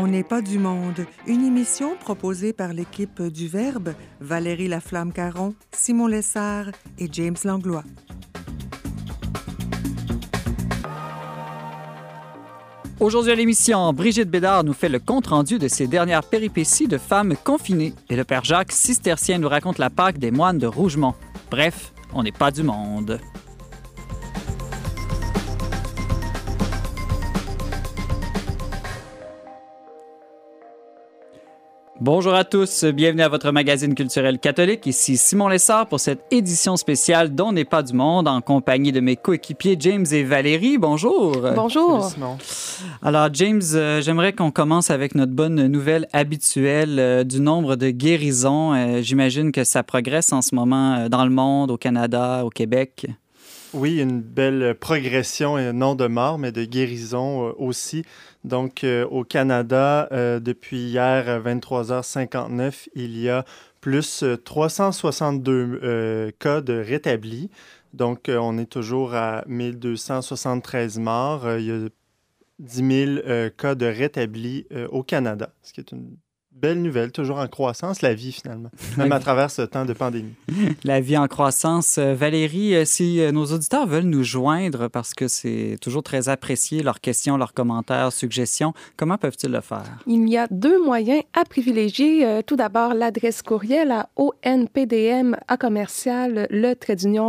On n'est pas du monde, une émission proposée par l'équipe du Verbe, Valérie Laflamme-Caron, Simon Lessard et James Langlois. Aujourd'hui à l'émission, Brigitte Bédard nous fait le compte-rendu de ses dernières péripéties de femmes confinées et le père Jacques Cistercien nous raconte la Pâque des moines de Rougemont. Bref, on n'est pas du monde. Bonjour à tous, bienvenue à votre magazine culturel catholique. Ici Simon Lessard pour cette édition spéciale dont n'est pas du monde en compagnie de mes coéquipiers James et Valérie. Bonjour. Bonjour. Alors James, euh, j'aimerais qu'on commence avec notre bonne nouvelle habituelle euh, du nombre de guérisons. Euh, J'imagine que ça progresse en ce moment euh, dans le monde, au Canada, au Québec. Oui, une belle progression, non de mort, mais de guérison euh, aussi. Donc, euh, au Canada, euh, depuis hier, à 23h59, il y a plus euh, 362 euh, cas de rétablis. Donc, on est toujours à 1273 morts. Il y a 10 000 euh, cas de rétablis au Canada, ce qui est une belle nouvelle, toujours en croissance, la vie finalement, même à travers ce temps de pandémie. La vie en croissance. Euh, Valérie, euh, si euh, nos auditeurs veulent nous joindre, parce que c'est toujours très apprécié, leurs questions, leurs commentaires, suggestions, comment peuvent-ils le faire? Il y a deux moyens à privilégier. Tout d'abord, l'adresse courriel à onpdm à commercial le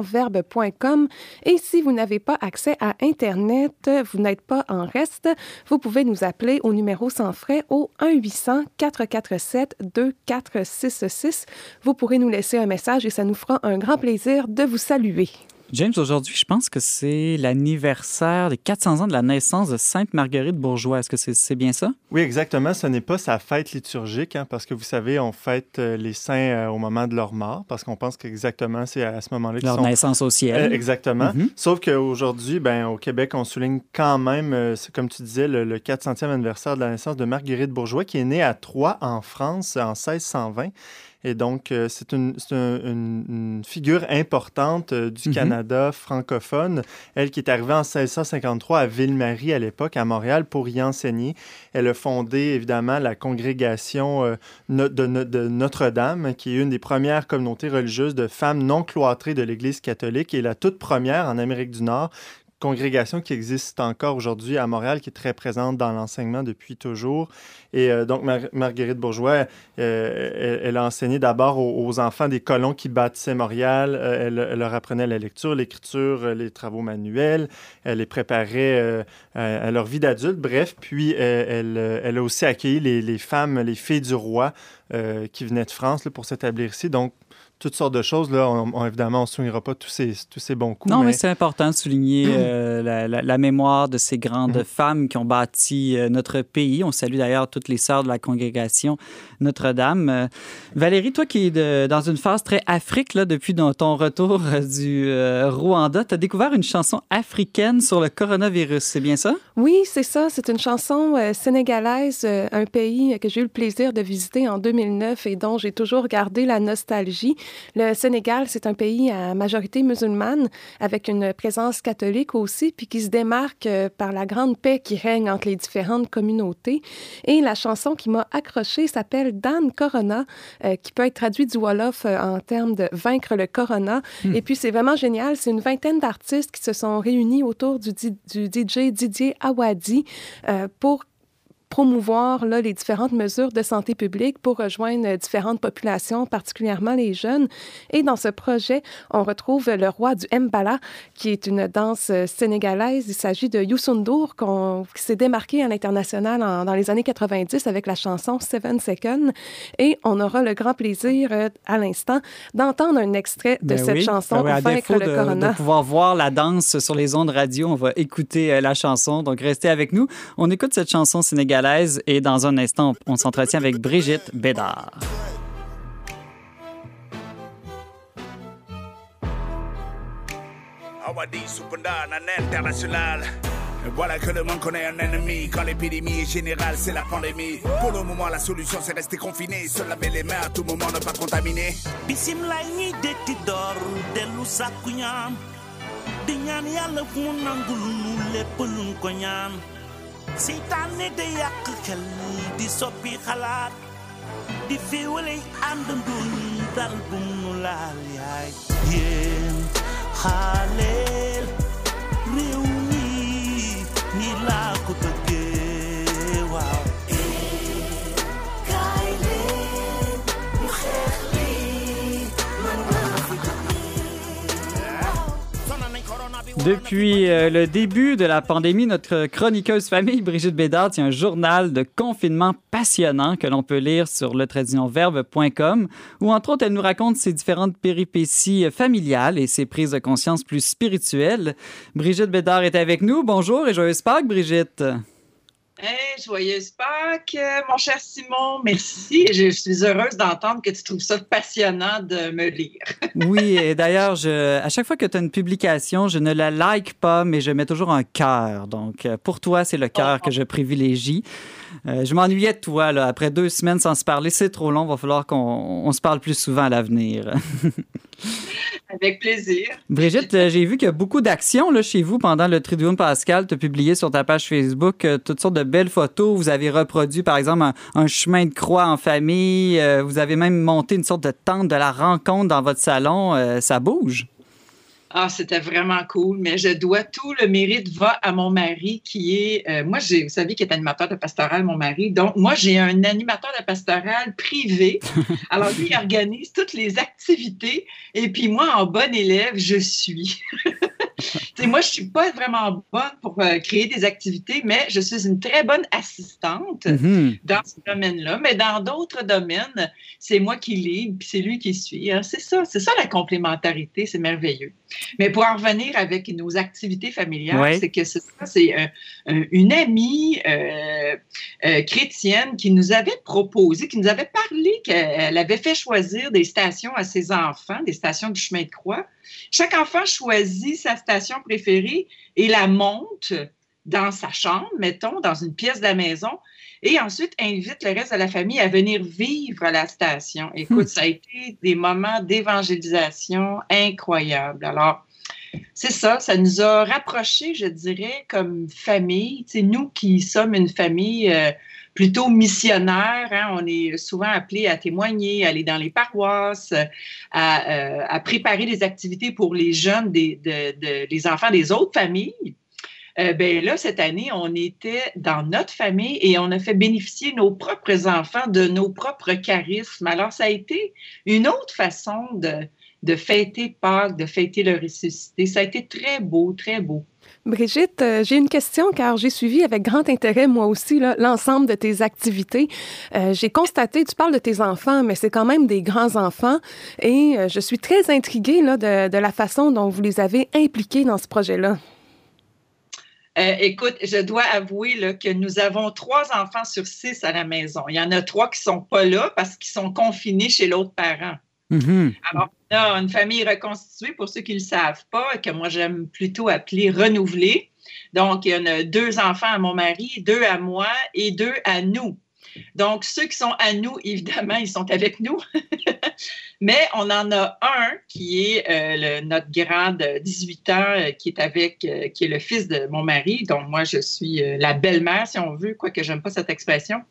verbe.com. Et si vous n'avez pas accès à Internet, vous n'êtes pas en reste, vous pouvez nous appeler au numéro sans frais au 1-800-447-2466. Vous pourrez nous laisser un message et ça nous fera un grand plaisir de vous saluer. James, aujourd'hui, je pense que c'est l'anniversaire des 400 ans de la naissance de Sainte Marguerite Bourgeois. Est-ce que c'est bien ça? Oui, exactement. Ce n'est pas sa fête liturgique, hein, parce que vous savez, on fête euh, les saints euh, au moment de leur mort, parce qu'on pense qu'exactement c'est à ce moment-là qu'ils Leur sont... naissance au ciel. Euh, exactement. Mhm. Sauf qu'aujourd'hui, ben, au Québec, on souligne quand même, euh, comme tu disais, le, le 400e anniversaire de la naissance de Marguerite Bourgeois, qui est née à Troyes, en France, en 1620. Et donc, euh, c'est une, un- figure importante euh, du Mhm. Canada francophone. Elle qui est arrivée en 1653 à Ville-Marie, à l'époque, à Montréal, pour y enseigner. Elle a fondé, évidemment, la congrégation euh, de Notre-Dame, qui est une des premières communautés religieuses de femmes non cloîtrées de l'Église catholique et la toute première en Amérique du Nord. Congrégation qui existe encore aujourd'hui à Montréal, qui est très présente dans l'enseignement depuis toujours. Et euh, donc, Mar- Marguerite Bourgeois, euh, elle, a enseigné d'abord aux, enfants des colons qui bâtissaient Montréal. Euh, elle, leur apprenait la lecture, l'écriture, les travaux manuels. Elle les préparait à, leur vie d'adulte. Bref, puis elle, a aussi accueilli les, femmes, les filles du roi qui venaient de France pour s'établir ici. Donc, toutes sortes de choses. Là, on, on- évidemment, on ne soulignera pas tous ces, tous ces bons coups. Non, mais, mais- c'est important de souligner euh, la, la- la mémoire de ces grandes Mhm. femmes qui ont bâti euh, notre pays. On salue d'ailleurs toutes les sœurs de la congrégation Notre-Dame. Euh, Valérie, toi qui es de- dans une phase très Afrique là, depuis dans ton retour du euh, Rwanda, tu as découvert une chanson africaine sur le coronavirus, c'est bien ça? Oui, c'est ça. C'est une chanson euh, sénégalaise, euh, un pays que j'ai eu le plaisir de visiter en 2009 et dont j'ai toujours gardé la nostalgie. Le Sénégal, c'est un pays à majorité musulmane, avec une présence catholique aussi, puis qui se démarque euh, par la grande paix qui règne entre les différentes communautés. Et la chanson qui m'a accrochée s'appelle Dan Corona, euh, qui peut être traduite du Wolof euh, en termes de vaincre le Corona. Et puis, c'est vraiment génial. C'est une vingtaine d'artistes qui se sont réunis autour du, DJ Didier Awadi euh, pour promouvoir là, les différentes mesures de santé publique pour rejoindre euh, différentes populations, particulièrement les jeunes. Et dans ce projet, on retrouve le roi du Mbala, qui est une danse euh, sénégalaise. Il s'agit de Youssou N'Dour, qu'on- qui s'est démarqué à l'international dans les années 90 avec la chanson Seven Seconds. Et on aura le grand plaisir, euh, à l'instant, d'entendre un extrait de Ben cette oui. chanson, Ben oui, à défaut le de, Corona. de pouvoir voir la danse sur les ondes radio, on va écouter la chanson. Donc, restez avec nous. On écoute cette chanson sénégalaise et dans un instant, on s'entretient avec Brigitte Bédard. Awadi Supunda, un international. Voilà que le monde connaît un ennemi. Quand l'épidémie est générale, c'est la pandémie. Pour le moment, la solution, c'est rester confiné. Se laver les mains à tout moment, ne pas contaminer. bisimilaay ñiy detti door dellu sàkku ñaan di ñaan yàlla mu nangul nu seytaane de yàq xel di soppi xalaat di féewale àndandun dal bum nu laal yaay yéen xaaleel ni Depuis euh, le début de la pandémie, notre chroniqueuse famille Brigitte Bédard tient un journal de confinement passionnant que l'on peut lire sur le verbe.com où entre autres elle nous raconte ses différentes péripéties familiales et ses prises de conscience plus spirituelles. Brigitte Bédard est avec nous. Bonjour et joyeuse Pâques, Brigitte. Hey, joyeuse Pâques, mon cher Simon, merci. Je suis heureuse d'entendre que tu trouves ça passionnant de me lire. oui, et d'ailleurs, je, à chaque fois que tu as une publication, je ne la like pas, mais je mets toujours un cœur. Donc, euh, pour toi, c'est le cœur que je privilégie. Euh, je m'ennuyais de toi, là. Après deux semaines sans se parler, c'est trop long. Il va falloir qu'on on se parle plus souvent à l'avenir. Avec plaisir. Brigitte, euh, j'ai vu qu'il y a beaucoup d'actions chez vous pendant le Triduum Pascal. Tu as publié sur ta page Facebook euh, toutes sortes de belles photos. Vous avez reproduit, par exemple, un, un chemin de croix en famille. Euh, vous avez même monté une sorte de tente de la rencontre dans votre salon. Ça bouge? Ah, c'était vraiment cool, mais je dois tout le mérite va à mon mari qui est, euh, moi, j'ai, vous savez, qui est animateur de pastoral, mon mari. Donc, moi, j'ai un animateur de pastoral privé. Alors, lui, il organise toutes les activités et puis moi, en bonne élève, je suis. moi, je suis pas vraiment bonne pour euh, créer des activités, mais je suis une très bonne assistante Mhm. dans ce domaine-là. Mais dans d'autres domaines, c'est moi qui lis, puis c'est lui qui suit. hein. C'est ça, c'est ça la complémentarité, c'est merveilleux. Mais pour en revenir avec nos activités familiales, Ouais. c'est que c'est ça, c'est un- un- une amie euh, euh, chrétienne qui nous avait proposé, qui nous avait parlé qu'elle avait fait choisir des stations à ses enfants, des stations du chemin de croix. Chaque enfant choisit sa station préférée et la monte dans sa chambre, mettons, dans une pièce de la maison, et ensuite invite le reste de la famille à venir vivre à la station. Écoute, ça a été des moments d'évangélisation incroyables. Alors, c'est ça, ça nous a rapprochés, je dirais, comme famille. Sais, nous qui sommes une famille euh, plutôt missionnaire, hein, on est souvent appelés à témoigner, à aller dans les paroisses, à, euh, préparer des activités pour les jeunes, les enfants des autres familles. Euh, ben là, cette année, on était dans notre famille et on a fait bénéficier nos propres enfants de nos propres charismes. Alors, ça a été une autre façon de, de fêter Pâques, de fêter le ressuscité. Ça a été très beau, très beau. Brigitte, euh, j'ai une question car j'ai suivi avec grand intérêt, moi aussi, l'ensemble de tes activités. Euh, j'ai constaté, tu parles de tes enfants, mais c'est quand même des grands-enfants et euh, je suis très intriguée là, de, de la façon dont vous les avez impliqués dans ce projet-là. Euh, écoute, je dois avouer là, que nous avons trois enfants sur six à la maison. Il y en a trois qui sont pas là parce qu'ils sont confinés chez l'autre parent. Mhm. Alors, on a une famille reconstituée, pour ceux qui ne le savent pas, que moi j'aime plutôt appeler renouvelée. Donc, il y en a deux enfants à mon mari, deux à moi et deux à nous. Donc, ceux qui sont à nous, évidemment, ils sont avec nous. Mais on en a un qui est euh, notre grand de 18 ans, euh, qui est avec, euh, qui est le fils de mon mari, dont moi je suis la belle-mère, si on veut, quoique j'aime pas cette expression.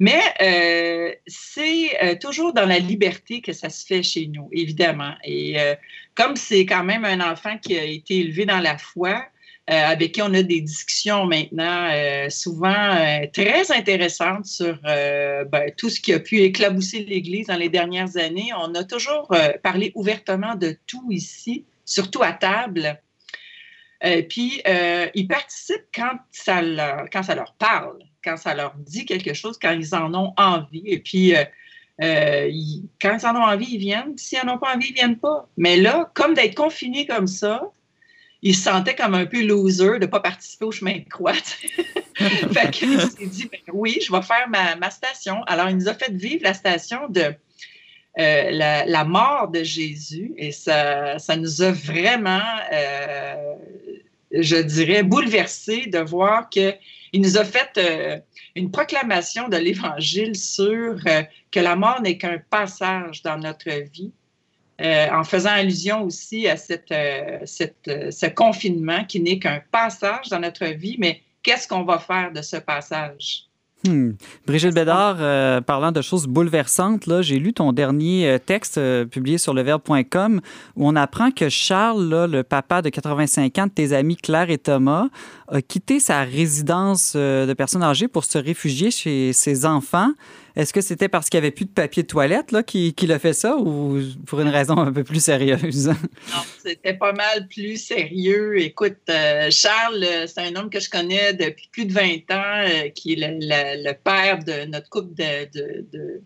Mais euh, c'est euh, toujours dans la liberté que ça se fait chez nous, évidemment. Et euh, comme c'est quand même un enfant qui a été élevé dans la foi, euh, avec qui on a des discussions maintenant euh, souvent euh, très intéressantes sur ben, tout ce qui a pu éclabousser l'Église dans les dernières années. On a toujours parlé ouvertement de tout ici, surtout à table. Euh, puis, euh, ils participent quand ça, leur, quand ça leur parle, quand ça leur dit quelque chose, quand ils en ont envie. Et puis, euh, euh, ils- quand ils en ont envie, ils viennent. S'ils n'en ont pas envie, ils viennent pas. Mais là, comme d'être confinés comme ça, ils se sentaient comme un peu loser de ne pas participer au chemin de croix. fait qu'il s'est dit, ben oui, je vais faire ma, ma station. Alors, il nous a fait vivre la station de euh, la, la mort de Jésus et ça, ça nous a vraiment, euh, je dirais, bouleversés de voir qu'il nous a fait euh, une proclamation de l'Évangile sur euh, que la mort n'est qu'un passage dans notre vie, euh, en faisant allusion aussi à ce confinement qui n'est qu'un passage dans notre vie, mais qu'est-ce qu'on va faire de ce passage? Hmm. Brigitte Bédard, euh, parlant de choses bouleversantes, là, j'ai lu ton dernier euh, texte euh, publié sur leverbe.com où on apprend que Charles, là, le papa de 85 ans de tes amis Claire et Thomas, a quitté sa résidence de personnes âgées pour se réfugier chez ses enfants. Est-ce que c'était parce qu'il n'y avait plus de papier de toilette là, qu'il a fait ça ou pour une raison un peu plus sérieuse? non, c'était pas mal plus sérieux. Écoute, euh, Charles, euh, c'est un homme que je connais depuis plus de 20 ans, euh, qui est le, père de notre couple de,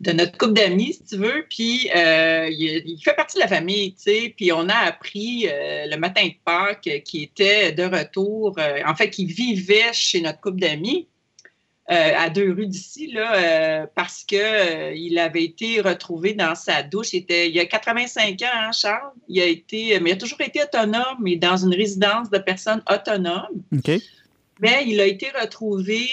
de, notre couple d'amis, si tu veux. Puis il, fait partie de la famille, tu sais. Puis on a appris le matin de Pâques qu'il était de retour, en fait, qu'il vivait chez notre couple d'amis. Euh, à deux rues d'ici, là, euh, parce qu'il euh, avait été retrouvé dans sa douche. Il, était, il a 85 ans, hein, Charles. Il a été, mais il a toujours été autonome, mais dans une résidence de personnes autonomes. Mais il a été retrouvé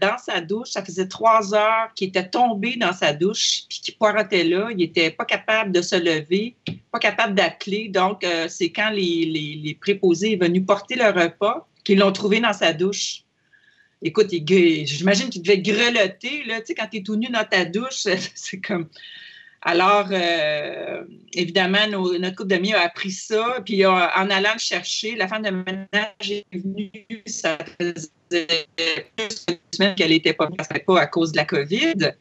dans sa douche. Ça faisait trois heures qu'il était tombé dans sa douche, puis qu'il poirotait là. Il n'était pas capable de se lever, pas capable d'appeler. Donc, c'est quand les, les, les préposés sont venus porter le repas qu'ils l'ont trouvé dans sa douche écoute, j'imagine qu'il devait grelotter, là, tu sais, quand tu es tout nu dans ta douche, c'est comme... Alors, euh, évidemment, notre couple d'amis a appris ça, puis en allant le chercher, la femme de ménage est venue, ça faisait plus semaine qu'elle n'était pas, pas à cause de la COVID.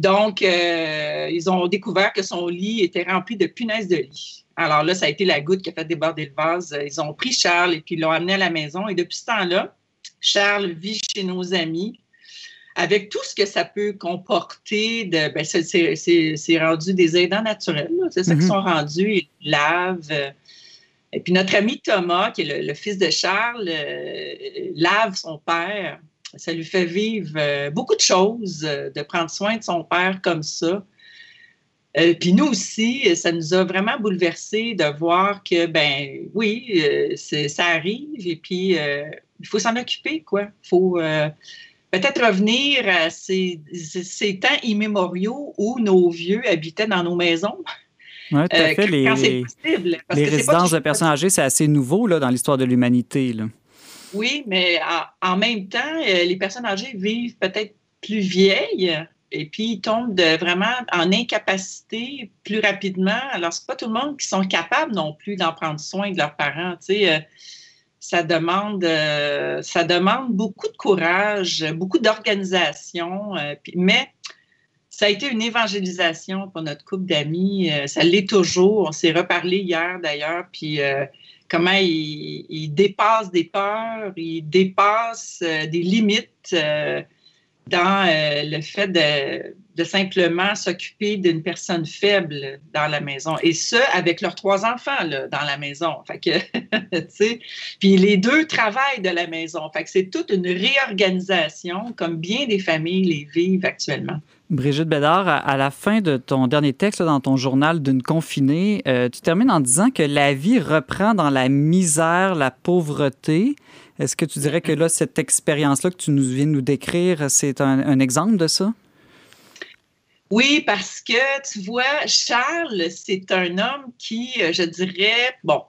Donc, euh, ils ont découvert que son lit était rempli de punaises de lit. Alors là, ça a été la goutte qui a fait déborder le vase. Ils ont pris Charles et puis l'ont amené à la maison. Et depuis ce temps-là, Charles vit chez nos amis. Avec tout ce que ça peut comporter de ben, c'est rendu des aidants naturels c'est ça qu'ils mhm. sont rendus ils lavent. Et puis notre ami Thomas qui est le, fils de Charles euh, lave son père. Ça lui fait vivre euh, beaucoup de choses euh, de prendre soin de son père comme ça. Puis nous aussi, ça nous a vraiment bouleversés de voir que, ben oui, ça arrive. Et puis il faut s'en occuper, quoi. Il faut euh, peut-être revenir à ces, temps immémoriaux où nos vieux habitaient dans nos maisons. Oui, tout à euh, fait. les, possible, les résidences de personnes âgées, c'est assez nouveau là, dans l'histoire de l'humanité. Oui, mais en, même temps, euh, les personnes âgées vivent peut-être plus vieilles et puis ils tombent de, vraiment en incapacité plus rapidement. Alors, c'est pas tout le monde qui sont capables non plus d'en prendre soin de leurs parents. Tu sais, ça demande, euh, ça demande beaucoup de courage, beaucoup d'organisation, euh, mais ça a été une évangélisation pour notre couple d'amis. Euh, ça l'est toujours. On s'est reparlé hier d'ailleurs, puis comment il, il, dépasse des peurs, il dépasse des limites dans le fait de simplement s'occuper d'une personne faible dans la maison. Et ce, avec leurs trois enfants là, dans la maison. Fait que, puis les deux travaillent de la maison. Fait c'est toute une réorganisation, comme bien des familles les vivent actuellement. Brigitte Bédard, à la fin de ton dernier texte dans ton journal d'une confinée, euh, tu termines en disant que la vie reprend dans la misère, la pauvreté. Est-ce que tu dirais que là, cette expérience-là que tu nous viens de nous décrire, c'est un exemple de ça? Oui, parce que tu vois, Charles, c'est un homme qui, euh, je dirais, bon,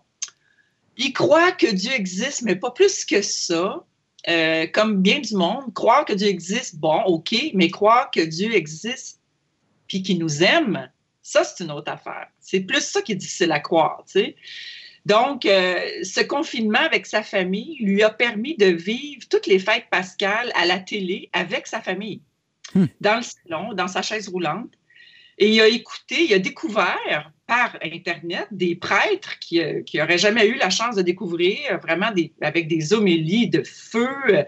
il croit que Dieu existe, mais pas plus que ça. Euh, comme bien du monde, croire que Dieu existe, bon, OK, mais croire que Dieu existe puis qu'il nous aime, ça, c'est une autre affaire. C'est plus ça qui est difficile à croire, tu sais. Donc, euh, ce confinement avec sa famille lui a permis de vivre toutes les fêtes pascales à la télé avec sa famille. Hmm. dans le salon, dans sa chaise roulante. Et il a écouté, il a découvert par Internet des prêtres qui n'auraient euh, jamais eu la chance de découvrir, vraiment des, avec des homélies de feu, euh,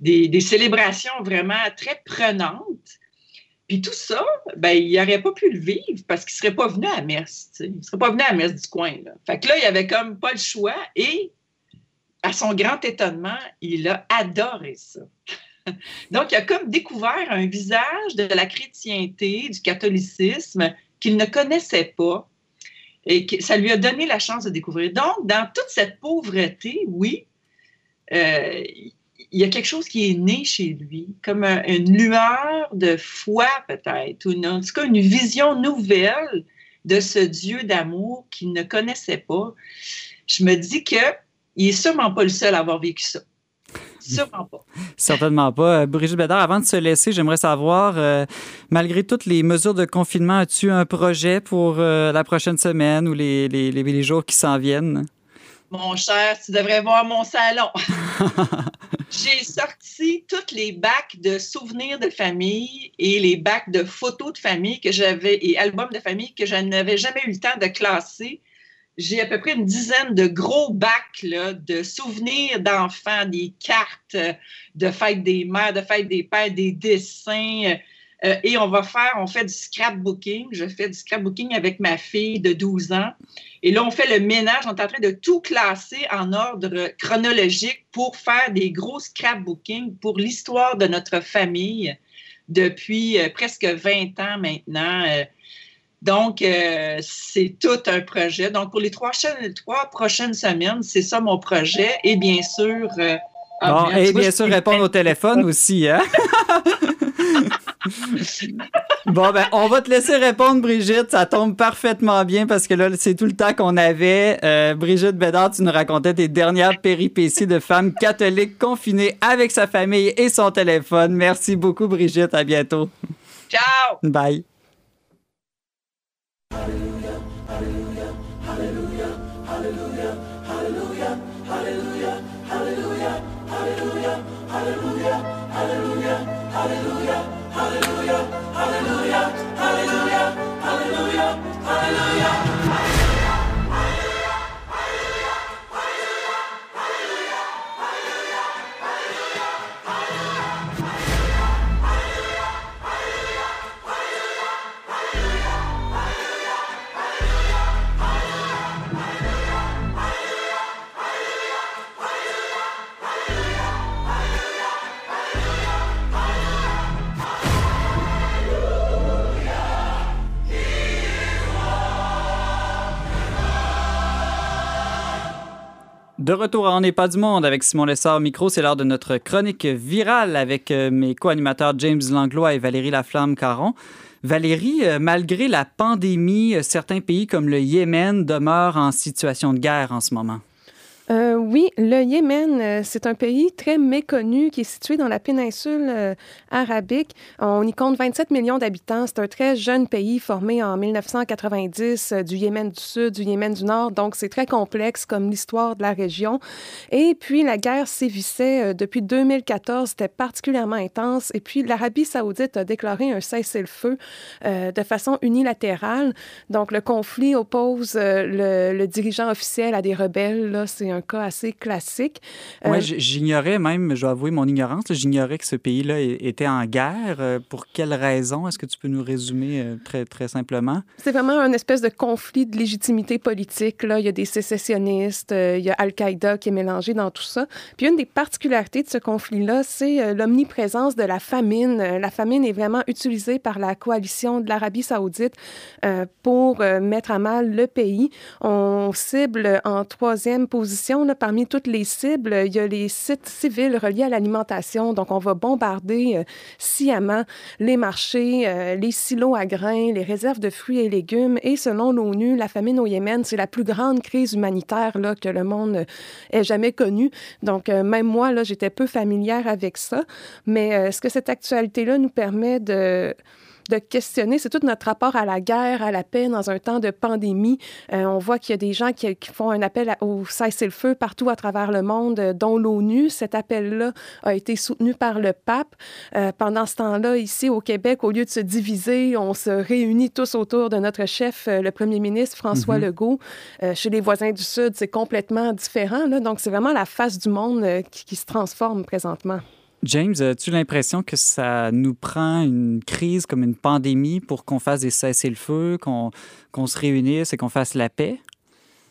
des, célébrations vraiment très prenantes. Puis tout ça, ben, il n'aurait pas pu le vivre parce qu'il ne serait pas venu à la messe. Il ne serait pas venu à messe du coin. Fait que là, il avait comme pas le choix et, à son grand étonnement, il a adoré ça. Donc, il a comme découvert un visage de la chrétienté, du catholicisme qu'il ne connaissait pas et ça lui a donné la chance de découvrir. Donc, dans toute cette pauvreté, oui, euh, il y a quelque chose qui est né chez lui, comme une lueur de foi peut-être, ou en tout cas une vision nouvelle de ce Dieu d'amour qu'il ne connaissait pas. Je me dis que il est sûrement pas le seul à avoir vécu ça. Sûrement pas. Certainement pas. Euh, Brigitte Bédard, avant de se laisser, j'aimerais savoir, euh, malgré toutes les mesures de confinement, as-tu un projet pour euh, la prochaine semaine ou les, les, les, les jours qui s'en viennent? Mon cher, tu devrais voir mon salon. J'ai sorti toutes les bacs de souvenirs de famille et les bacs de photos de famille que j'avais et albums de famille que je n'avais jamais eu le temps de classer. J'ai à peu près une dizaine de gros bacs là, de souvenirs d'enfants, des cartes de fêtes des mères, de fêtes des pères, des dessins. Euh, et on va faire, on fait du scrapbooking. Je fais du scrapbooking avec ma fille de 12 ans. Et là, on fait le ménage. On est en train de tout classer en ordre chronologique pour faire des gros scrapbooking pour l'histoire de notre famille depuis euh, presque 20 ans maintenant. Euh, donc, euh, c'est tout un projet. Donc, pour les trois, trois prochaines semaines, c'est ça mon projet. Et bien sûr... Euh, ah, Bon, bien, et bien sûr, répondre au téléphone aussi, hein? bon, ben, on va te laisser répondre, Brigitte. Ça tombe parfaitement bien parce que là, c'est tout le temps qu'on avait. Euh, Brigitte Bédard, tu nous racontais tes dernières péripéties de femme catholique confinée avec sa famille et son téléphone. Merci beaucoup, Brigitte. À bientôt. Ciao! Bye. Thank you. De retour à On n'est pas du monde avec Simon Lessard au micro, c'est l'heure de notre chronique virale avec euh, mes co-animateurs James Langlois et Valérie Laflamme-Caron. Valérie, euh, malgré la pandémie, euh, certains pays comme le Yémen demeurent en situation de guerre en ce moment. Euh, oui, le Yémen, euh, c'est un pays très méconnu qui est situé dans la péninsule euh, arabique. On y compte 27 millions d'habitants. C'est un très jeune pays formé en 1990 euh, du Yémen du Sud, du Yémen du Nord. Donc, c'est très complexe comme l'histoire de la région. Et puis, la guerre sévissait depuis 2014. C'était particulièrement intense. Et puis, l'Arabie saoudite a déclaré un cessez-le-feu de façon unilatérale. Donc, le conflit oppose le, dirigeant officiel à des rebelles. Là, c'est cas assez classique. Euh, Ouais, j- j'ignorais même, je dois avouer mon ignorance, j'ignorais que ce pays-là était en guerre. Euh, Pour quelles raisons? Est-ce que tu peux nous résumer euh, très, très simplement? C'est vraiment un espèce de conflit de légitimité politique. Là. Il y a des sécessionnistes, il y a Al-Qaïda qui est mélangé dans tout ça. Puis une des particularités de ce conflit-là, c'est l'omniprésence de la famine. La famine est vraiment utilisée par la coalition de l'Arabie saoudite pour mettre à mal le pays. On cible en troisième position, là, parmi toutes les cibles, il y a les sites civils reliés à l'alimentation. Donc, on va bombarder euh, sciemment les marchés, euh, les silos à grains, les réserves de fruits et légumes. Et selon l'ONU, la famine au Yémen, c'est la plus grande crise humanitaire là, que le monde euh, ait jamais connue. Donc, euh, même moi, là, j'étais peu familière avec ça. Mais euh, ce que cette actualité-là nous permet de de questionner, c'est tout notre rapport à la guerre, à la paix dans un temps de pandémie. Euh, on voit qu'il y a des gens qui, qui font un appel au cessez-le-feu partout à travers le monde, euh, dont l'ONU. Cet appel-là a été soutenu par le pape. Euh, pendant ce temps-là, ici au Québec, au lieu de se diviser, on se réunit tous autour de notre chef, le premier ministre François Mhm. Legault. Euh, chez les voisins du Sud, c'est complètement différent. Là. Donc, c'est vraiment la face du monde qui, qui se transforme présentement. James, as-tu l'impression que ça nous prend une crise comme une pandémie pour qu'on fasse des cessez-le-feu, qu'on se réunisse et qu'on fasse la paix?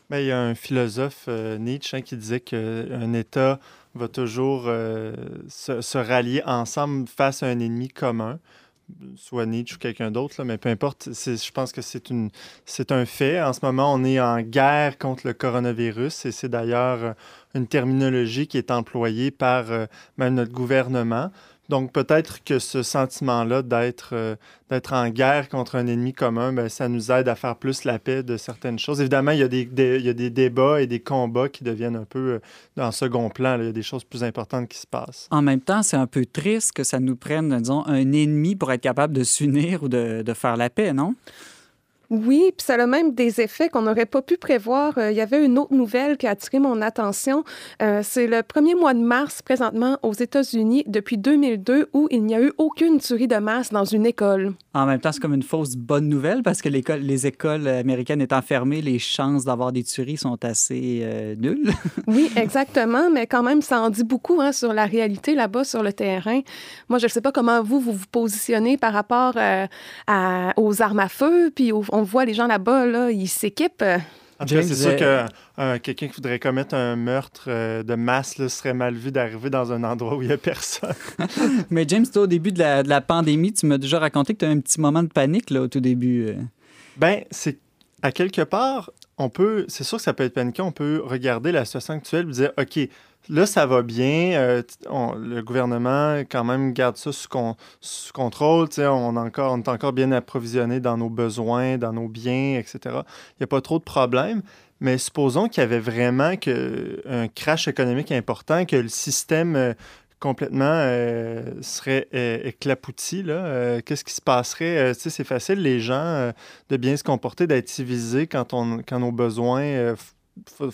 Ben, il y a un philosophe, euh, Nietzsche, hein, qui disait qu'un État va toujours euh, se, se rallier ensemble face à un ennemi commun, soit Nietzsche ou quelqu'un d'autre, mais peu importe, je pense que c'est une- c'est un fait. En ce moment, on est en guerre contre le coronavirus et c'est d'ailleurs euh, une terminologie qui est employée par euh, même notre gouvernement. Donc peut-être que ce sentiment-là d'être euh, d'être en guerre contre un ennemi commun, ben, ça nous aide à faire plus la paix de certaines choses. Évidemment, il y a des, débats et des combats qui deviennent un peu euh, en second plan. Il y a des choses plus importantes qui se passent. En même temps, c'est un peu triste que ça nous prenne, disons, un ennemi pour être capable de s'unir ou de faire la paix, non? Oui, puis ça a même des effets qu'on n'aurait pas pu prévoir. Euh, Il y avait une autre nouvelle qui a attiré mon attention. Euh, c'est le premier mois de mars, présentement, aux États-Unis, depuis 2002, où il n'y a eu aucune tuerie de masse dans une école. En même temps, c'est comme une fausse bonne nouvelle parce que les écoles américaines étant fermées, les chances d'avoir des tueries sont assez euh, nulles. Oui, exactement, mais quand même, ça en dit beaucoup hein, sur la réalité là-bas, sur le terrain. Moi, je ne sais pas comment vous, vous vous positionnez par rapport euh, à- aux armes à feu, puis au- on voit les gens là-bas, là, ils s'équipent. En tout cas, James, c'est sûr que euh, quelqu'un qui voudrait commettre un meurtre euh, de masse là, serait mal vu d'arriver dans un endroit où il n'y a personne. Mais James, toi, au début de la, de la pandémie, tu m'as déjà raconté que tu as un petit moment de panique là, au tout début. euh. Ben, c'est à quelque part, on peut, c'est sûr que ça peut être paniquant, on peut regarder la situation actuelle et dire, OK, là, ça va bien, euh, le gouvernement, quand même, garde ça sous, con- sous contrôle, on, encore, on est encore bien approvisionné dans nos besoins, dans nos biens, etc. Il n'y a pas trop de problèmes. Mais supposons qu'il y avait vraiment que, un crash économique important, que le système euh, complètement euh, serait euh, éclapouti. Qu'est-ce qui se passerait? C'est facile, les gens, de bien se comporter, d'être civilisés quand, on, quand nos besoins euh,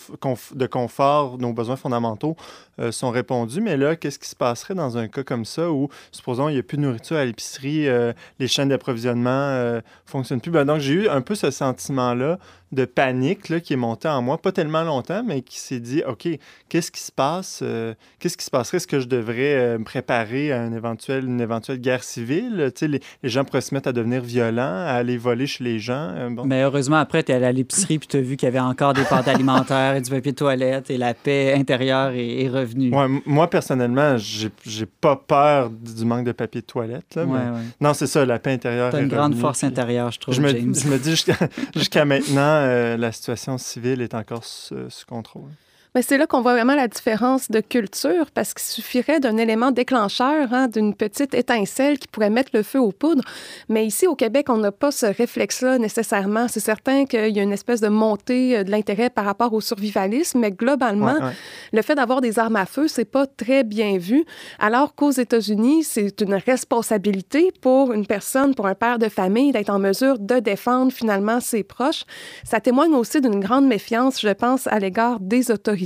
de confort, nos besoins fondamentaux euh, sont répondus. Mais là, qu'est-ce qui se passerait dans un cas comme ça où, supposons, il n'y a plus de nourriture à l'épicerie, euh, les chaînes d'approvisionnement ne fonctionnent plus? Ben, donc, j'ai eu un peu ce sentiment-là de panique là, qui est monté en moi, pas tellement longtemps, mais qui s'est dit, OK, qu'est-ce qui se passe? euh, qu'est-ce qui se passerait? Est-ce que je devrais euh, me préparer à un éventuel, une éventuelle guerre civile? Tu sais, les, les gens pourraient se mettre à devenir violents, à aller voler chez les gens. euh, bon. Mais heureusement, après, tu es allé à l'épicerie puis tu as vu qu'il y avait encore des pâtes alimentaires et du papier de toilette et la paix intérieure est, est revenue. Ouais, moi, personnellement, j'ai j'ai pas peur du manque de papier de toilette. Là, mais- Ouais, ouais. Non, c'est ça, la paix intérieure. Est une grande revenue, force puis- intérieure, je trouve, Je me, James. je me dis jusqu'à jusqu'à maintenant, euh, la situation civile est encore sous, sous contrôle? Mais c'est là qu'on voit vraiment la différence de culture, parce qu'il suffirait d'un élément déclencheur, hein, d'une petite étincelle qui pourrait mettre le feu aux poudres. Mais ici, au Québec, on n'a pas ce réflexe-là nécessairement. C'est certain qu'il y a une espèce de montée euh, de l'intérêt par rapport au survivalisme, mais globalement, Ouais, ouais. le fait d'avoir des armes à feu, c'est pas très bien vu. Alors qu'aux États-Unis, c'est une responsabilité pour une personne, pour un père de famille, d'être en mesure de défendre finalement ses proches. Ça témoigne aussi d'une grande méfiance, je pense, à l'égard des autorités.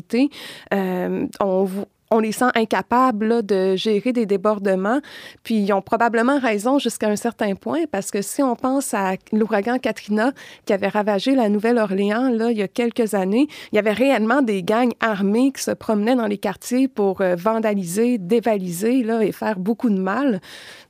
Euh, on on les sent incapables de gérer des débordements. Puis ils ont probablement raison jusqu'à un certain point, parce que si on pense à l'ouragan Katrina qui avait ravagé la Nouvelle-Orléans il y a quelques années, il y avait réellement des gangs armés qui se promenaient dans les quartiers pour euh, vandaliser, dévaliser là, et faire beaucoup de mal.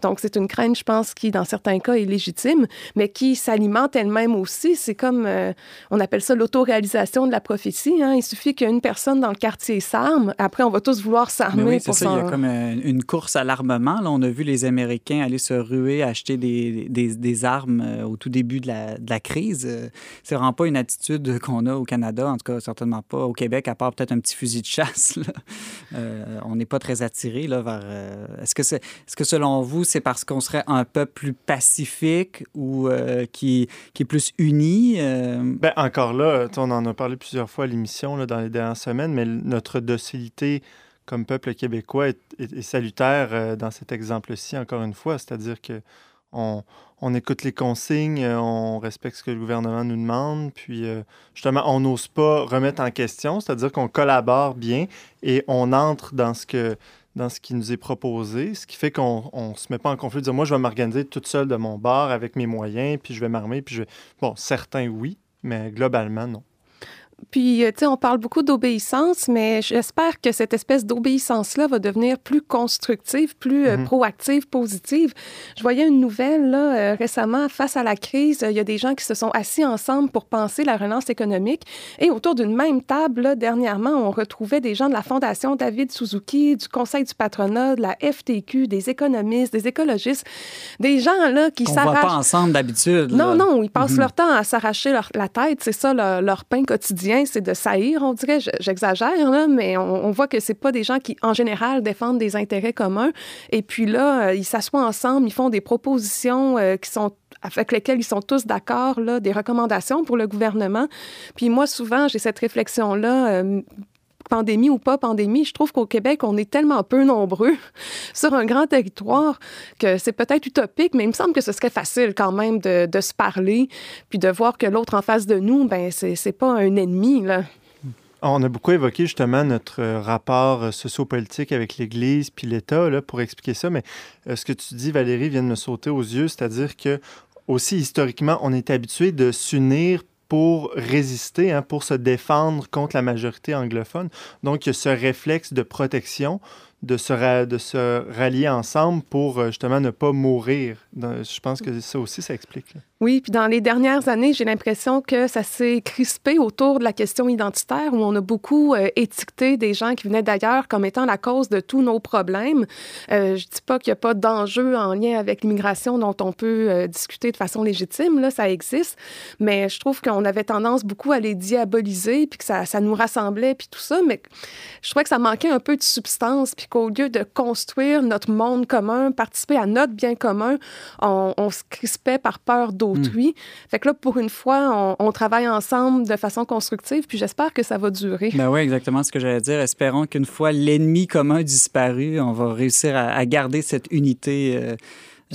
Donc c'est une crainte, je pense, qui dans certains cas est légitime, mais qui s'alimente elle-même aussi. C'est comme, euh, on appelle ça l'autoréalisation de la prophétie. hein. Il suffit qu'une personne dans le quartier s'arme, après on va tous vouloir s'armer oui, c'est pour ça. Il y a comme euh, une course à l'armement. Là, on a vu les Américains aller se ruer, acheter des, des, des armes euh, au tout début de la, de la crise. C'est vraiment pas une attitude qu'on a au Canada, en tout cas certainement pas au Québec, à part peut-être un petit fusil de chasse. là. Euh, on n'est pas très attiré là, vers. Est-ce que, c'est, est-ce que selon vous, c'est parce qu'on serait un peuple plus pacifique ou euh, qui, qui est plus uni? euh, Ben, encore là, on en a parlé plusieurs fois à l'émission là, dans les dernières semaines, mais notre docilité comme peuple québécois est, salutaire euh, dans cet exemple-ci, encore une fois. C'est-à-dire que on, on écoute les consignes, euh, on respecte ce que le gouvernement nous demande, puis euh, justement, on n'ose pas remettre en question, c'est-à-dire qu'on collabore bien et on entre dans ce que dans ce qui nous est proposé, ce qui fait qu'on ne se met pas en conflit de dire moi je vais m'organiser toute seule de mon bar avec mes moyens, puis je vais m'armer, puis je vais... Bon, certains oui, mais globalement non. Puis, euh, tu sais, on parle beaucoup d'obéissance, mais j'espère que cette espèce d'obéissance-là va devenir plus constructive, plus euh, Mhm. proactive, positive. Je voyais une nouvelle là, euh, récemment, face à la crise, il y a des gens qui se sont assis ensemble pour penser la relance économique. Et autour d'une même table, là, dernièrement, on retrouvait des gens de la Fondation David Suzuki, du Conseil du patronat, de la FTQ, des économistes, des écologistes, des gens là qui qu'on voit s'arrachent. pas ensemble d'habitude. Non, non, ils passent Mhm. leur temps à s'arracher la tête. C'est ça leur, leur pain quotidien. C'est de saillir, on dirait. Je- J'exagère, là, mais on, voit que c'est pas des gens qui, en général, défendent des intérêts communs. Et puis là, euh, ils s'assoient ensemble, ils font des propositions euh, qui sont avec lesquelles ils sont tous d'accord, des recommandations pour le gouvernement. Puis moi, souvent, j'ai cette réflexion-là. euh, pandémie ou pas pandémie, je trouve qu'au Québec, on est tellement peu nombreux sur un grand territoire que c'est peut-être utopique, mais il me semble que ce serait facile quand même de, se parler, puis de voir que l'autre en face de nous, ben c'est pas un ennemi, là. On a beaucoup évoqué justement notre euh, rapport euh, sociopolitique avec l'Église puis l'État pour expliquer ça, mais euh, ce que tu dis, Valérie, vient de me sauter aux yeux, c'est-à-dire que aussi historiquement, on est habitué de s'unir pour résister, hein, pour se défendre contre la majorité anglophone. Donc, il y a ce réflexe de protection, de se, de se rallier ensemble pour euh, justement ne pas mourir. Je pense que ça aussi, ça explique. Oui, puis dans les dernières années, j'ai l'impression que ça s'est crispé autour de la question identitaire, où on a beaucoup euh, étiqueté des gens qui venaient d'ailleurs comme étant la cause de tous nos problèmes. Euh, je dis pas qu'il n'y a pas d'enjeu en lien avec l'immigration dont on peut discuter de façon légitime, là, ça existe, mais je trouve qu'on avait tendance beaucoup à les diaboliser, puis que ça, ça nous rassemblait, puis tout ça, mais je trouvais que ça manquait un peu de substance, puis qu'au lieu de construire notre monde commun, participer à notre bien commun, on, on se crispait par peur d'autrui. Fait que là, pour une fois, on, on travaille ensemble de façon constructive, puis j'espère que ça va durer. Ben oui, exactement ce que j'allais dire. Espérons qu'une fois l'ennemi commun disparu, on va réussir à, à garder cette unité euh,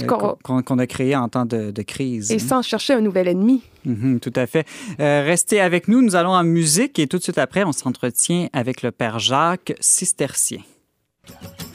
euh, qu'on- a créée en temps de, de crise. Et sans chercher un nouvel ennemi. Mhm, tout à fait. Euh, restez avec nous, nous allons en musique et tout de suite après, on s'entretient avec le père Jacques Cistercien. La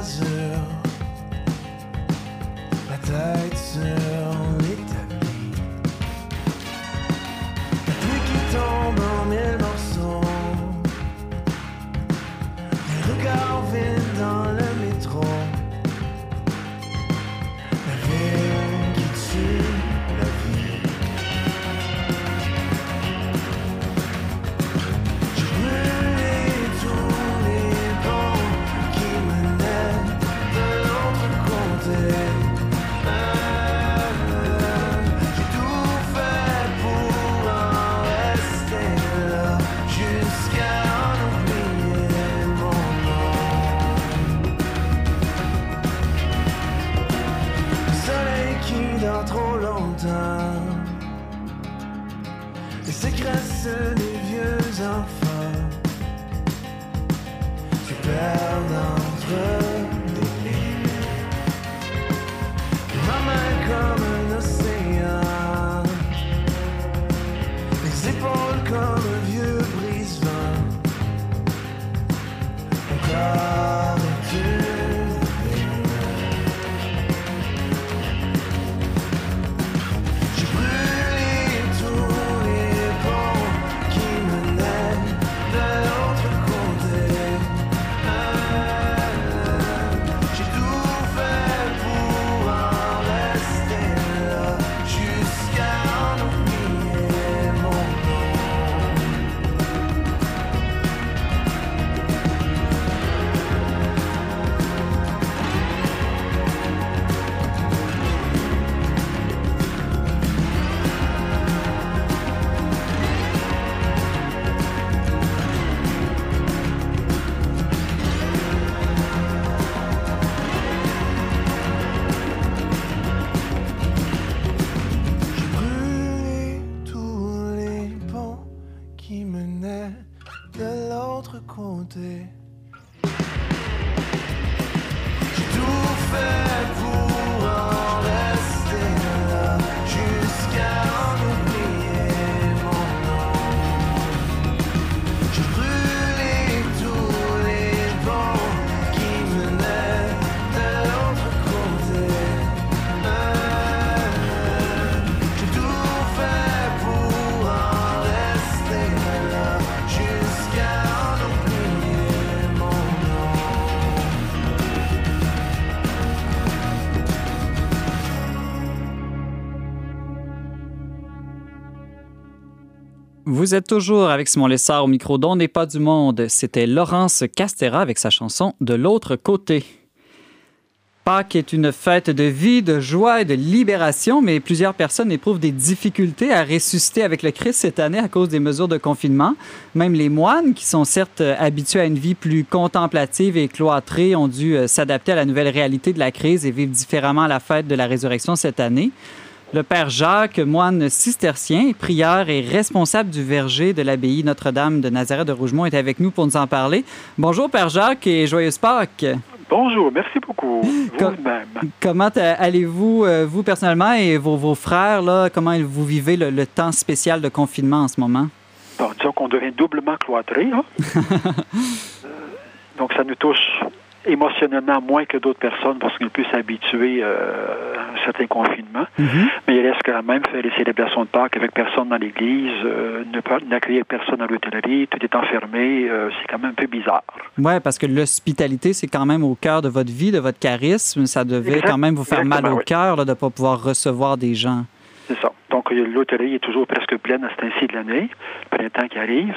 l'embrasure. La tête sur Vous êtes toujours avec Simon Lessard au micro d'On n'est pas du monde. C'était Laurence Castera avec sa chanson De l'autre côté. Pâques est une fête de vie, de joie et de libération, mais plusieurs personnes éprouvent des difficultés à ressusciter avec le Christ cette année à cause des mesures de confinement. Même les moines, qui sont certes habitués à une vie plus contemplative et cloîtrée, ont dû euh, s'adapter à la nouvelle réalité de la crise et vivre différemment la fête de la résurrection cette année. Le père Jacques, moine cistercien, prieur et responsable du verger de l'abbaye Notre-Dame de Nazareth de Rougemont, est avec nous pour nous en parler. Bonjour Père Jacques et joyeuse Pâques. Bonjour, merci beaucoup. Vous-même. Comment allez-vous, euh, vous personnellement et vos, vos frères, là, comment vous vivez le, le temps spécial de confinement en ce moment? Bon, disons qu'on devient doublement cloîtré. hein. Euh, donc, ça nous touche émotionnellement moins que d'autres personnes parce est plus habitué euh, à un certain confinement. Mais il reste quand même faire les célébrations de Pâques avec personne dans l'église, euh, n'accueillir personne dans l'hôtellerie, tout est enfermé. euh, c'est quand même un peu bizarre. Oui, parce que l'hospitalité, c'est quand même au cœur de votre vie, de votre charisme. Ça devait Exact- quand même vous faire mal au oui. cœur là, de ne pas pouvoir recevoir des gens. C'est ça. Donc, l'hôtellerie est toujours presque pleine à cet ainsi de l'année, le printemps qui arrive.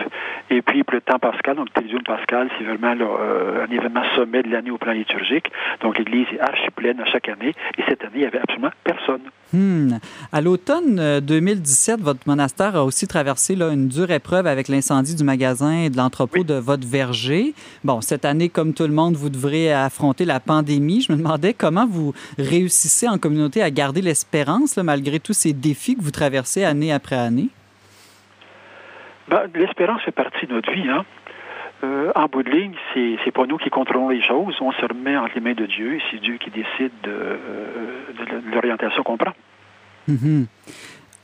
Et puis, le temps pascal, donc le Télévision pascal, c'est vraiment euh, un événement sommet de l'année au plan liturgique. Donc, l'église est archi pleine à chaque année. Et cette année, il n'y avait absolument personne. Hmm. À l'automne euh, 2017, votre monastère a aussi traversé là, une dure épreuve avec l'incendie du magasin et de l'entrepôt de votre verger. Bon, cette année, comme tout le monde, vous devrez affronter la pandémie. Je me demandais comment vous réussissez en communauté à garder l'espérance là, malgré tous ces défis que vous traversez année après année? Ben, L'espérance fait partie de notre vie. Hein? Euh, en bout de ligne, c'est pas nous qui contrôlons les choses. On se remet entre les mains de Dieu. et C'est Dieu qui décide de, euh, l'orientation qu'on prend. Mhm.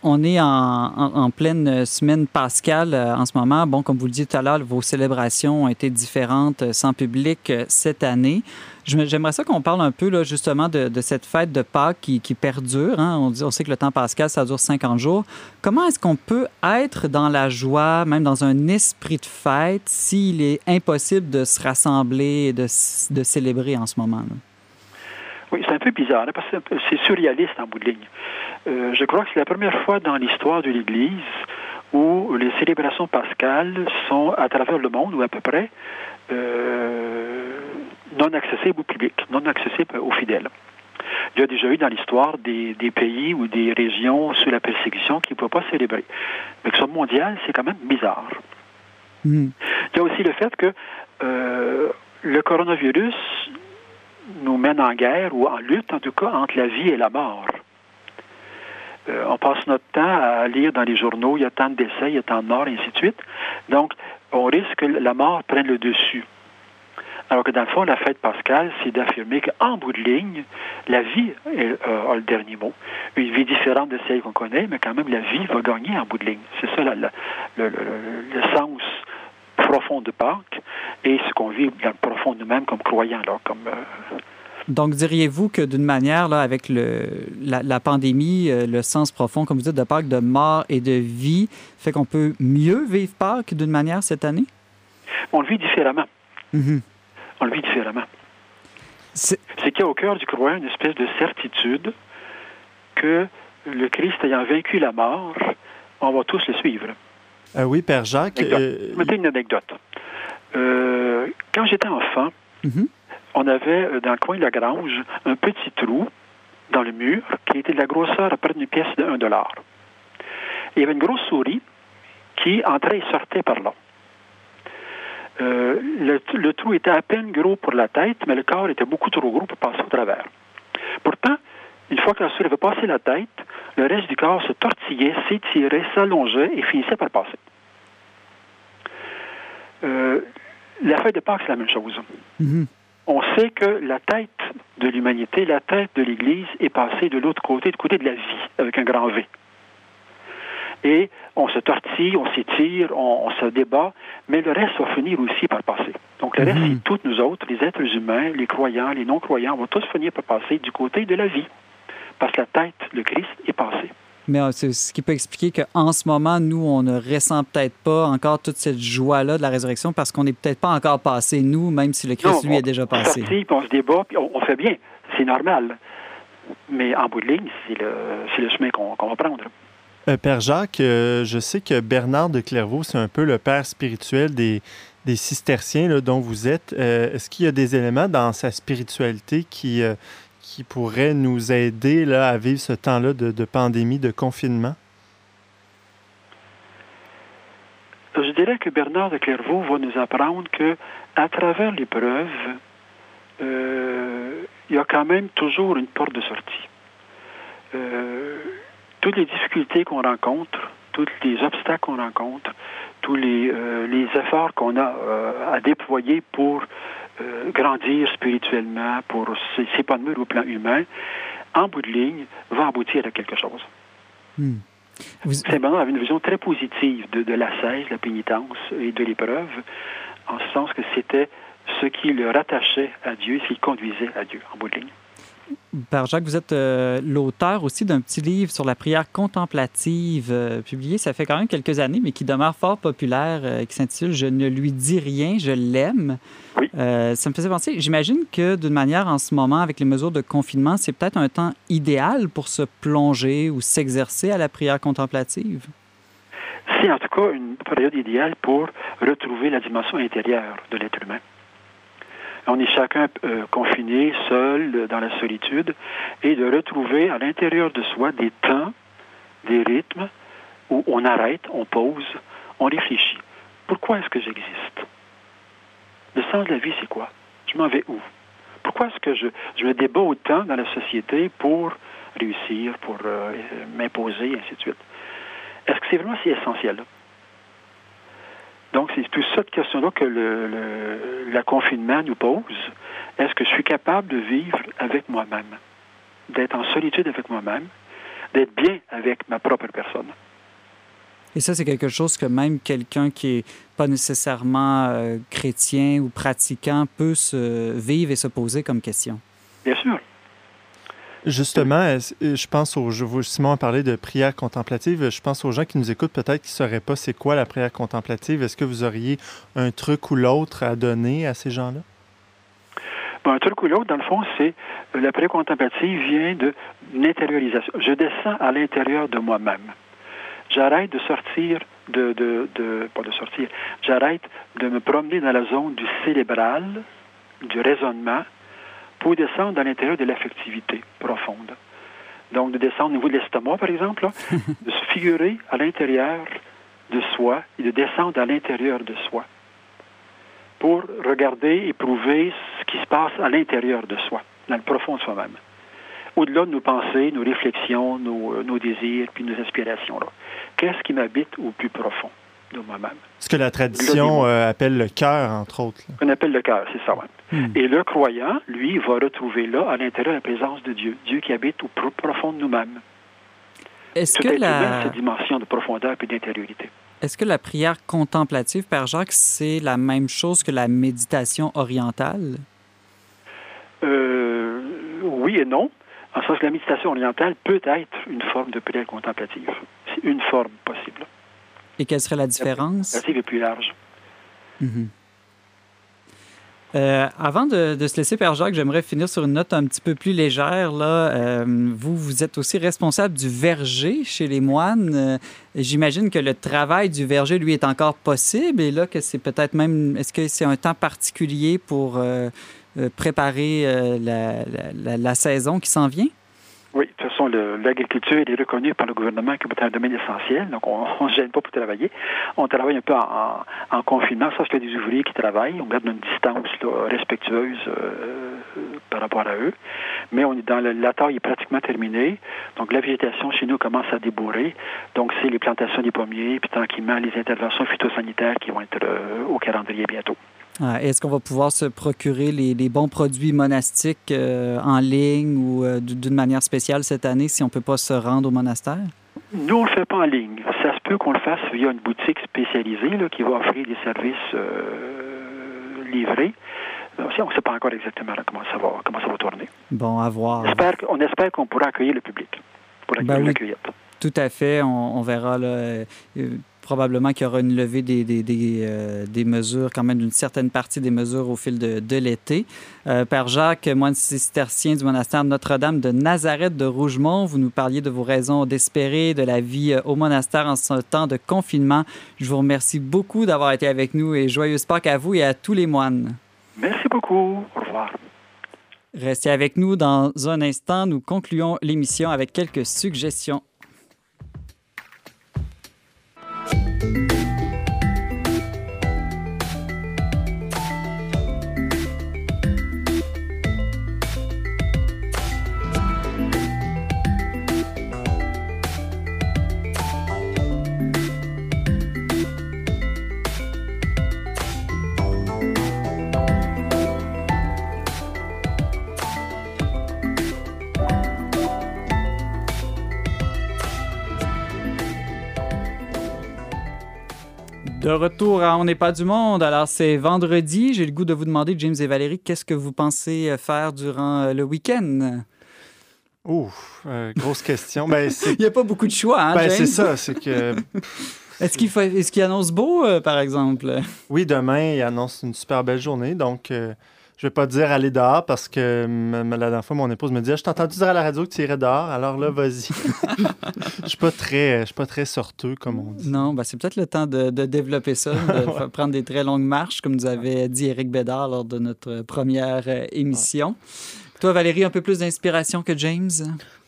On est en, en- pleine semaine pascale euh, en ce moment. Bon, comme vous le disiez tout à l'heure, vos célébrations ont été différentes euh, sans public euh, cette année. J'aimerais ça qu'on parle un peu là, justement de, cette fête de Pâques qui, perdure. hein. On, sait que le temps pascal, ça dure 50 jours. Comment est-ce qu'on peut être dans la joie, même dans un esprit de fête, s'il est impossible de se rassembler et de, de célébrer en ce moment? Oui, c'est un peu bizarre, hein, parce que c'est surréaliste en bout de ligne. Euh, je crois que c'est la première fois dans l'histoire de l'Église où les célébrations pascales sont à travers le monde, ou à peu près, euh, non accessibles au public, non accessibles aux fidèles. Il y a déjà eu dans l'histoire des, des pays ou des régions sous la persécution qui ne pouvaient pas célébrer. Mais que ça mondial, c'est quand même bizarre. Mhm. Il y a aussi le fait que euh, le coronavirus nous mène en guerre ou en lutte, en tout cas, entre la vie et la mort. Euh, on passe notre temps à lire dans les journaux, il y a tant de décès, il y a tant de morts, et ainsi de suite. Donc, on risque que la mort prenne le dessus. Alors que dans le fond, la fête pascale, c'est d'affirmer qu'en bout de ligne, la vie est- euh, a le dernier mot. Une vie différente de celle qu'on connaît, mais quand même, la vie va gagner en bout de ligne. C'est ça la- le- le- le sens profond de Pâques et ce qu'on vit dans le profond de nous-mêmes comme croyants. Là, comme, euh, Donc, diriez-vous que d'une manière, là, avec le, la, la pandémie, euh, le sens profond, comme vous dites, de Pâques, de mort et de vie, fait qu'on peut mieux vivre Pâques d'une manière cette année? on le vit différemment. Mhm. On le vit différemment. C'est qu'il y a au cœur du croyant une espèce de certitude que le Christ ayant vaincu la mort, on va tous le suivre. Euh, oui, Père Jacques. Euh, Je vais une anecdote. Euh, quand j'étais enfant, Mhm. on avait euh, dans le coin de la grange un petit trou dans le mur qui était de la grosseur à près d'une pièce de 1 dollar. Il y avait une grosse souris qui entrait et sortait par là. Euh, le, le trou était à peine gros pour la tête, mais le corps était beaucoup trop gros pour passer au travers. Pourtant, une fois que la souris avait passé la tête, le reste du corps se tortillait, s'étirait, s'allongeait et finissait par passer. Euh, la fête de Pâques, c'est la même chose. Mhm. On sait que la tête de l'humanité, la tête de l'Église est passée de l'autre côté, du côté de la vie, avec un grand V. Et on se tortille, on s'étire, on, on se débat, mais le reste va finir aussi par passer. Donc le reste, Mhm. c'est toutes nous autres, les êtres humains, les croyants, les non-croyants, on va tous finir par passer du côté de la vie. Parce que la tête, le Christ, est passée. Mais euh, c'est ce qui peut expliquer qu'en ce moment, nous, on ne ressent peut-être pas encore toute cette joie-là de la résurrection parce qu'on n'est peut-être pas encore passé, nous, même si le Christ, lui, on- est déjà On passé. sortit, puis on se débat, puis on, on fait bien. C'est normal. Mais en bout de ligne, c'est le, c'est le chemin qu'on qu'on va prendre. Euh, Père Jacques, euh, je sais que Bernard de Clairvaux, c'est un peu le père spirituel des, des cisterciens là, dont vous êtes. Euh, Est-ce qu'il y a des éléments dans sa spiritualité qui, euh, qui pourraient nous aider là, à vivre ce temps-là de, pandémie, de confinement? Je dirais que Bernard de Clairvaux va nous apprendre que, à travers l'épreuve, euh, il y a quand même toujours une porte de sortie. Euh, toutes les difficultés qu'on rencontre, tous les obstacles qu'on rencontre, tous les, euh, efforts qu'on a à déployer pour euh, grandir spirituellement, pour s'épanouir au plan humain, en bout de ligne, va aboutir à quelque chose. Vous- Saint Bernard avait une vision très positive de, de la cesse, la pénitence et de l'épreuve, en ce sens que c'était ce qui le rattachait à Dieu, ce qui le conduisait à Dieu, en bout de ligne. Père Jacques, vous êtes euh, l'auteur aussi d'un petit livre sur la prière contemplative, euh, publié, ça fait quand même quelques années, mais qui demeure fort populaire, euh, qui s'intitule Je ne lui dis rien, je l'aime. Oui. Euh, ça me faisait penser, j'imagine que d'une manière, en ce moment, avec les mesures de confinement, c'est peut-être un temps idéal pour se plonger ou s'exercer à la prière contemplative? C'est en tout cas une période idéale pour retrouver la dimension intérieure de l'être humain. On est chacun euh, confiné, seul, euh, dans la solitude, et de retrouver à l'intérieur de soi des temps, des rythmes où on arrête, on pause, on réfléchit. Pourquoi est-ce que j'existe? Le sens de la vie, c'est quoi? Je m'en vais où? Pourquoi est-ce que je, je me débat autant dans la société pour réussir, pour euh, m'imposer, et ainsi de suite? Est-ce que c'est vraiment si essentiel? Donc, c'est toute cette question-là que le, le, le confinement nous pose. Est-ce que je suis capable de vivre avec moi-même, d'être en solitude avec moi-même, d'être bien avec ma propre personne? Et ça, c'est quelque chose que même quelqu'un qui est pas nécessairement euh, chrétien ou pratiquant peut se vivre et se poser comme question. Bien sûr. Justement, euh, je pense aux je Simon a parlé de prière contemplative. Je pense aux gens qui nous écoutent peut-être qui ne sauraient pas c'est quoi la prière contemplative. Est-ce que vous auriez un truc ou l'autre à donner à ces gens-là? Bon, un truc ou l'autre, dans le fond, c'est euh, la prière contemplative vient de l'intériorisation. Je descends à l'intérieur de moi-même. J'arrête de sortir de, de, de pas de sortir, j'arrête de me promener dans la zone du cérébral, du raisonnement, pour descendre à l'intérieur de l'affectivité profonde. Donc, de descendre au niveau de l'estomac, par exemple, là, de se figurer à l'intérieur de soi et de descendre à l'intérieur de soi pour regarder, éprouver ce qui se passe à l'intérieur de soi, dans le profond de soi-même. Au-delà de nos pensées, nos réflexions, nos, euh, nos désirs, puis nos aspirations. Qu'est-ce qui m'habite au plus profond? De moi-même? Ce que la tradition euh, appelle le cœur, entre autres. là. On appelle le cœur, c'est ça. ouais. Hmm. Et le croyant, lui, va retrouver là, à l'intérieur, la présence de Dieu. Dieu qui habite au plus profond de nous-mêmes. Est-ce que, la... cette dimension de profondeur et d'intériorité. Est-ce que la prière contemplative, Père Jacques, c'est la même chose que la méditation orientale? Euh, oui et non. En ce sens que la méditation orientale peut être une forme de prière contemplative. C'est une forme possible. Et quelle serait la différence? La est plus large. Mhm. Euh, avant de, de se laisser, Père Jacques, j'aimerais finir sur une note un petit peu plus légère. Là. Euh, vous, vous êtes aussi responsable du verger chez les moines. Euh, J'imagine que le travail du verger, lui, est encore possible. Et là, que c'est peut-être même... Est-ce que c'est un temps particulier pour préparer la, la- la- la saison qui s'en vient? Oui, de toute façon, l'agriculture est reconnue par le gouvernement comme étant un domaine essentiel, donc on ne se gêne pas pour travailler. On travaille un peu en, en, en confinement, ça, c'est des ouvriers qui travaillent, on garde une distance là, respectueuse euh, par rapport à eux, mais on est dans le- la taille est pratiquement terminée, donc la végétation chez nous commence à débourrer, donc c'est les plantations des pommiers, puis tranquillement les interventions phytosanitaires qui vont être euh, au calendrier bientôt. Ah, Est-ce qu'on va pouvoir se procurer les, les bons produits monastiques euh, en ligne ou euh, d'une manière spéciale cette année si on ne peut pas se rendre au monastère? Nous, on ne le fait pas en ligne. Ça se peut qu'on le fasse via une boutique spécialisée là, qui va offrir des services euh, livrés. On ne sait pas encore exactement là, comment, ça va, comment ça va tourner. Bon, à voir. On espère, que- on espère qu'on pourra accueillir le public pour accueillir Ben oui. la cueillette. Tout à fait. On, on verra là, euh, probablement qu'il y aura une levée des, des, des, euh, des mesures, quand même d'une certaine partie des mesures au fil de, de l'été. Euh, Père Jacques, moine cistercien du monastère Notre-Dame de Nazareth de Rougemont, vous nous parliez de vos raisons d'espérer, de la vie euh, au monastère en ce temps de confinement. Je vous remercie beaucoup d'avoir été avec nous et joyeuse Pâques à vous et à tous les moines. Merci beaucoup. Au revoir. Restez avec nous dans un instant. Nous concluons l'émission avec quelques suggestions. De retour à On n'est pas du monde. Alors, c'est vendredi. J'ai le goût de vous demander, James et Valérie, qu'est-ce que vous pensez faire durant euh, le week-end? Ouh, euh, grosse question. Ben, Il n'y a pas beaucoup de choix, hein, ben, James? c'est ça, c'est que Est-ce qu'il faut... Est qu'il annonce beau, euh, par exemple? oui, demain, il annonce une super belle journée, donc euh, je vais pas dire aller dehors parce que la dernière fois, mon épouse me dit Ah, Je t'ai entendu dire à la radio que tu irais dehors, alors là, vas-y. Je suis pas très, je suis pas très sorteux, comme on dit. Non, ben, c'est peut-être le temps de, de développer ça, de prendre des très longues marches, comme nous avait dit Éric Bédard lors de notre première euh, émission. Toi, Valérie, un peu plus d'inspiration que James?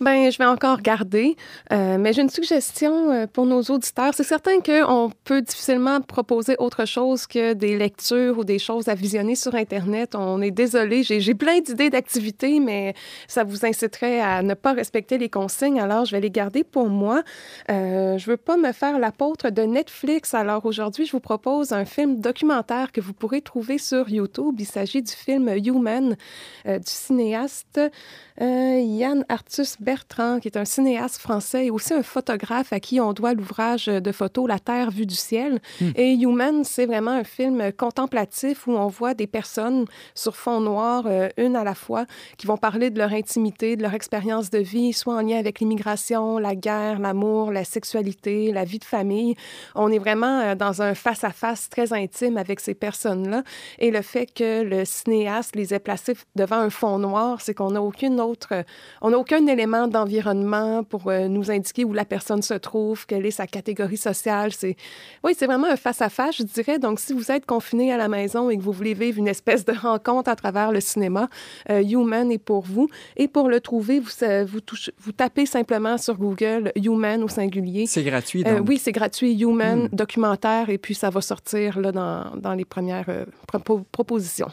Ben, je vais encore garder, euh, mais j'ai une suggestion euh, pour nos auditeurs. C'est certain qu'on peut difficilement proposer autre chose que des lectures ou des choses à visionner sur Internet. On est désolé, j'ai j'ai plein d'idées d'activités, mais ça vous inciterait à ne pas respecter les consignes, alors je vais les garder pour moi. Euh, je veux pas me faire l'apôtre de Netflix, alors aujourd'hui, je vous propose un film documentaire que vous pourrez trouver sur YouTube. Il s'agit du film Human euh, du cinéaste euh, Yann Arthus Bertrand, qui est un cinéaste français et aussi un photographe à qui on doit l'ouvrage de photo La Terre vue du ciel. Et Human, c'est vraiment un film contemplatif où on voit des personnes sur fond noir, euh, une à la fois, qui vont parler de leur intimité, de leur expérience de vie, soit en lien avec l'immigration, la guerre, l'amour, la sexualité, la vie de famille. On est vraiment euh, dans un face-à-face très intime avec ces personnes-là. Et le fait que le cinéaste les ait placés devant un fond noir, c'est qu'on n'a aucune autre, on n'a aucun élément d'environnement pour euh, nous indiquer où la personne se trouve, quelle est sa catégorie sociale. C'est, oui, c'est vraiment un face-à-face, je dirais. Donc, si vous êtes confiné à la maison et que vous voulez vivre une espèce de rencontre à travers le cinéma, euh, Human est pour vous. Et pour le trouver, vous, euh, vous, touchez- vous tapez simplement sur Google Human au singulier. C'est gratuit, Euh, oui, c'est gratuit, Human, Hmm. documentaire, et puis ça va sortir là, dans, dans les premières euh, propo- propositions.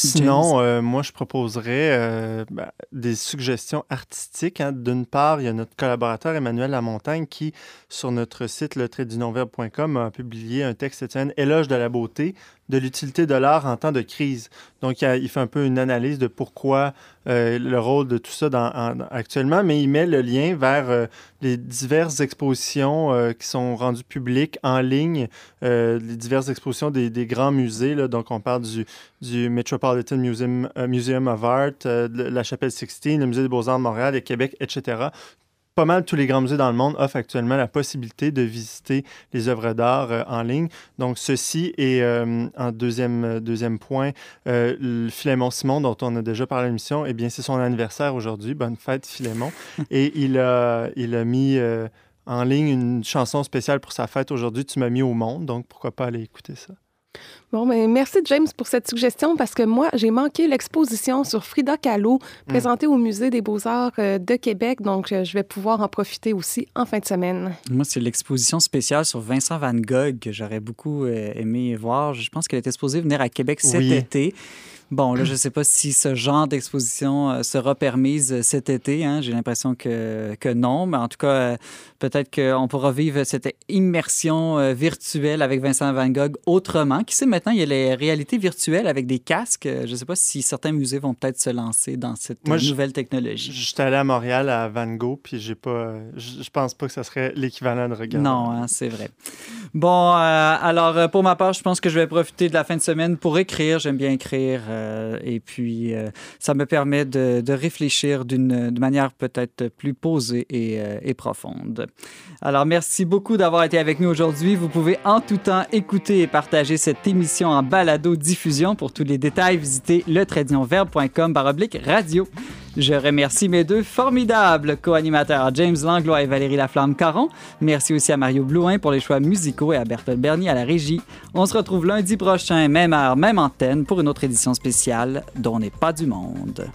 Sinon, euh, moi, je proposerais euh, ben, des suggestions artistiques. hein. D'une part, il y a notre collaborateur Emmanuel Lamontagne qui, sur notre site lettraitdunonverbe.com, a publié un texte semaine, Éloge de la beauté, de l'utilité de l'art en temps de crise. Donc, il, fait un peu une analyse de pourquoi euh, le rôle de tout ça dans- en- actuellement, mais il met le lien vers euh, les diverses expositions euh, qui sont rendues publiques en ligne, les diverses expositions des, des grands musées. Donc, on parle du, du Metropolitan Museum, Museum of Art, de la Chapelle Sixtine, le Musée des Beaux-Arts de Montréal et Québec, etc. Pas mal tous les grands musées dans le monde offrent actuellement la possibilité de visiter les œuvres d'art euh, en ligne. Donc, ceci est, euh, en deuxième, euh, deuxième point, euh, le Philémon Simon, dont on a déjà parlé à l'émission, eh bien, c'est son anniversaire aujourd'hui. Bonne fête, Philémon. et il a, il a mis euh, en ligne une chanson spéciale pour sa fête aujourd'hui. Tu m'as mis au monde, donc pourquoi pas aller écouter ça? Bon, ben, merci James pour cette suggestion parce que moi, j'ai manqué l'exposition sur Frida Kahlo présentée au Musée des Beaux-Arts euh, de Québec. Donc, euh, je vais pouvoir en profiter aussi en fin de semaine. Moi, c'est l'exposition spéciale sur Vincent Van Gogh que j'aurais beaucoup euh, aimé voir. Je pense qu'elle était supposée venir à Québec cet Oui. été. Bon, là, je ne sais pas si ce genre d'exposition sera permise cet été. hein. J'ai l'impression que, que non, mais en tout cas, peut-être qu'on pourra vivre cette immersion virtuelle avec Vincent Van Gogh autrement. Qui sait, maintenant, il y a les réalités virtuelles avec des casques. Euh, Je ne sais pas si certains musées vont peut-être se lancer dans cette Moi, je- nouvelle technologie. J'étais allé à Montréal à Van Gogh, puis j'ai pas, je je pense pas que ça serait l'équivalent de regarder. Non, hein, c'est vrai. Bon, euh, alors euh, pour ma part, je pense que je vais profiter de la fin de semaine pour écrire. J'aime bien écrire. Euh, et puis, euh, ça me permet de, de réfléchir d'une manière peut-être plus posée et, et profonde. Alors, merci beaucoup d'avoir été avec nous aujourd'hui. Vous pouvez en tout temps écouter et partager cette en balado-diffusion. Pour tous les détails, visitez letradionverbe.com baroblique radio. Je remercie mes deux formidables co-animateurs, James Langlois et Valérie Laflamme-Caron. Merci aussi à Mario Blouin pour les choix musicaux et à Berthold Bernier à la régie. On se retrouve lundi prochain, même heure, même antenne, pour une autre édition spéciale dont n'est pas du monde.